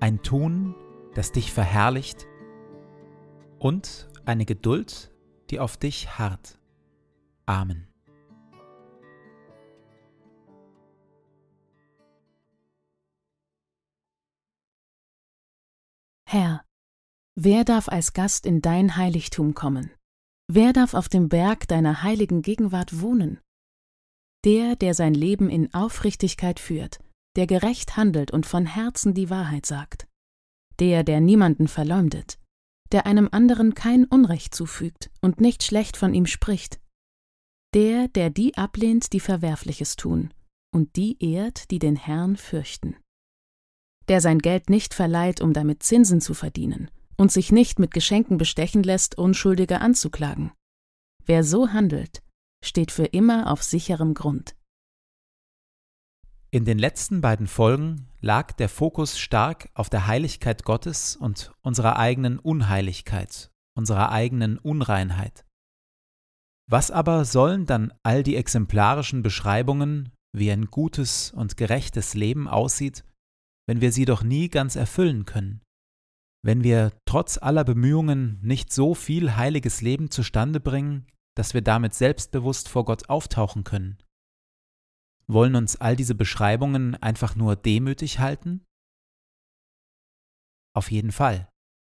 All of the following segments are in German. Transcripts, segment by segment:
ein Tun, das dich verherrlicht und eine Geduld, die auf dich harrt. Amen. Herr, wer darf als Gast in dein Heiligtum kommen? Wer darf auf dem Berg deiner heiligen Gegenwart wohnen? Der, der sein Leben in Aufrichtigkeit führt, der gerecht handelt und von Herzen die Wahrheit sagt, der, der niemanden verleumdet, der einem anderen kein Unrecht zufügt und nicht schlecht von ihm spricht, der, der die ablehnt, die Verwerfliches tun, und die ehrt, die den Herrn fürchten, der sein Geld nicht verleiht, um damit Zinsen zu verdienen, und sich nicht mit Geschenken bestechen lässt, Unschuldige anzuklagen. Wer so handelt, steht für immer auf sicherem Grund. In den letzten beiden Folgen lag der Fokus stark auf der Heiligkeit Gottes und unserer eigenen Unheiligkeit, unserer eigenen Unreinheit. Was aber sollen dann all die exemplarischen Beschreibungen, wie ein gutes und gerechtes Leben aussieht, wenn wir sie doch nie ganz erfüllen können? Wenn wir trotz aller Bemühungen nicht so viel heiliges Leben zustande bringen, dass wir damit selbstbewusst vor Gott auftauchen können? Wollen uns all diese Beschreibungen einfach nur demütig halten? Auf jeden Fall.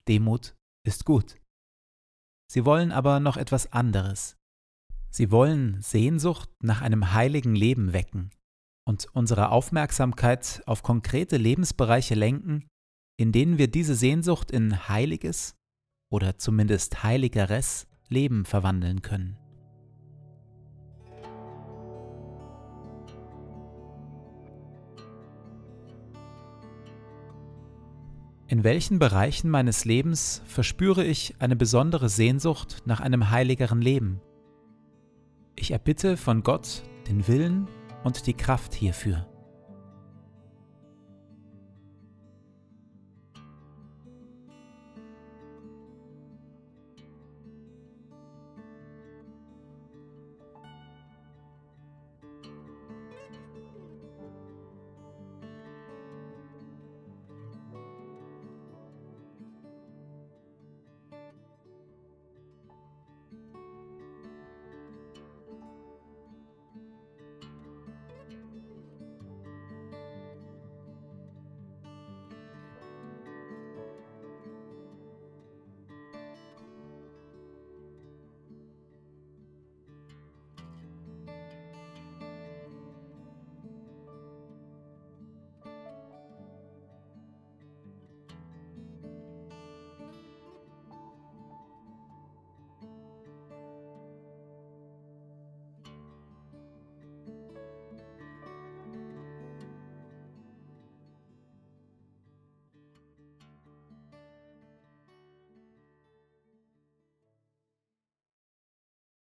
Demut ist gut. Sie wollen aber noch etwas anderes. Sie wollen Sehnsucht nach einem heiligen Leben wecken und unsere Aufmerksamkeit auf konkrete Lebensbereiche lenken, in denen wir diese Sehnsucht in heiliges oder zumindest heiligeres Leben verwandeln können. In welchen Bereichen meines Lebens verspüre ich eine besondere Sehnsucht nach einem heiligeren Leben? Ich erbitte von Gott den Willen und die Kraft hierfür.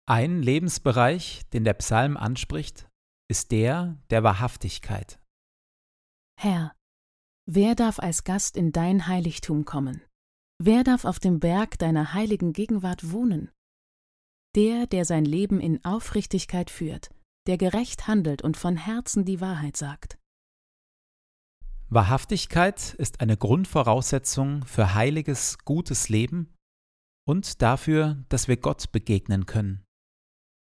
Ein Lebensbereich, den der Psalm anspricht, ist der der Wahrhaftigkeit. Herr, wer darf als Gast in dein Heiligtum kommen? Wer darf auf dem Berg deiner heiligen Gegenwart wohnen? Der, der sein Leben in Aufrichtigkeit führt, der gerecht handelt und von Herzen die Wahrheit sagt. Wahrhaftigkeit ist eine Grundvoraussetzung für heiliges, gutes Leben und dafür, dass wir Gott begegnen können.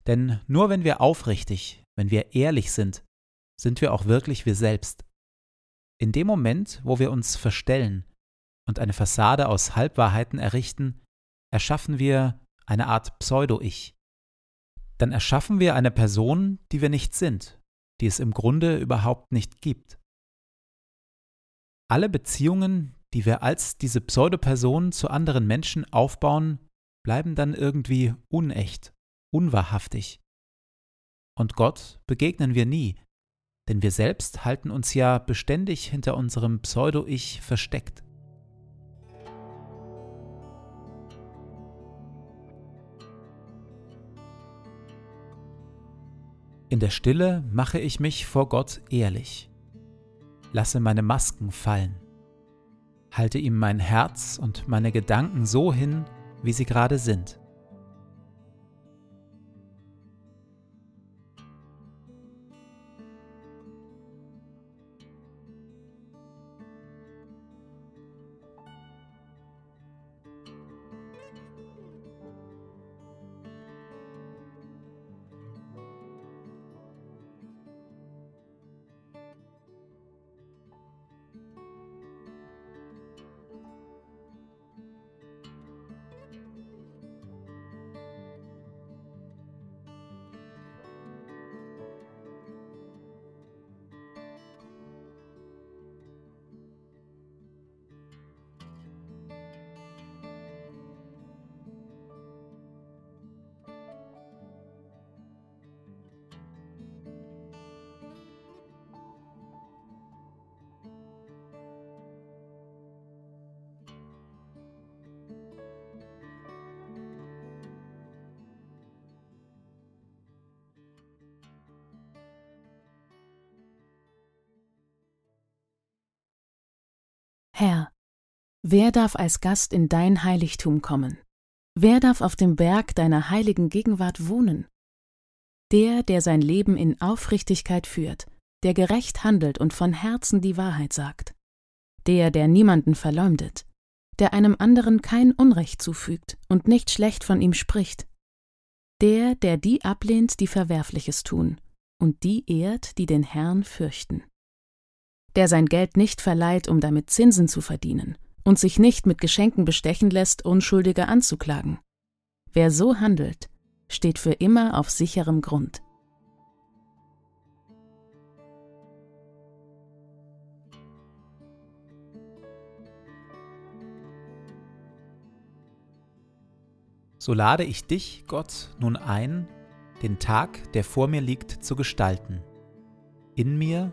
Denn nur wenn wir aufrichtig, wenn wir ehrlich sind, sind wir auch wirklich wir selbst. In dem Moment, wo wir uns verstellen und eine Fassade aus Halbwahrheiten errichten, erschaffen wir eine Art Pseudo-Ich. Dann erschaffen wir eine Person, die wir nicht sind, die es im Grunde überhaupt nicht gibt. Alle Beziehungen, die wir als diese Pseudoperson zu anderen Menschen aufbauen, bleiben dann irgendwie unecht unwahrhaftig. Und Gott begegnen wir nie, denn wir selbst halten uns ja beständig hinter unserem Pseudo-Ich versteckt. In der Stille mache ich mich vor Gott ehrlich, lasse meine Masken fallen, halte ihm mein Herz und meine Gedanken so hin, wie sie gerade sind. Herr, wer darf als Gast in dein Heiligtum kommen? Wer darf auf dem Berg deiner heiligen Gegenwart wohnen? Der, der sein Leben in Aufrichtigkeit führt, der gerecht handelt und von Herzen die Wahrheit sagt. Der, der niemanden verleumdet, der einem anderen kein Unrecht zufügt und nicht schlecht von ihm spricht. Der, der die ablehnt, die Verwerfliches tun, und die ehrt, die den Herrn fürchten der sein Geld nicht verleiht, um damit Zinsen zu verdienen, und sich nicht mit Geschenken bestechen lässt, Unschuldige anzuklagen. Wer so handelt, steht für immer auf sicherem Grund. So lade ich dich, Gott, nun ein, den Tag, der vor mir liegt, zu gestalten. In mir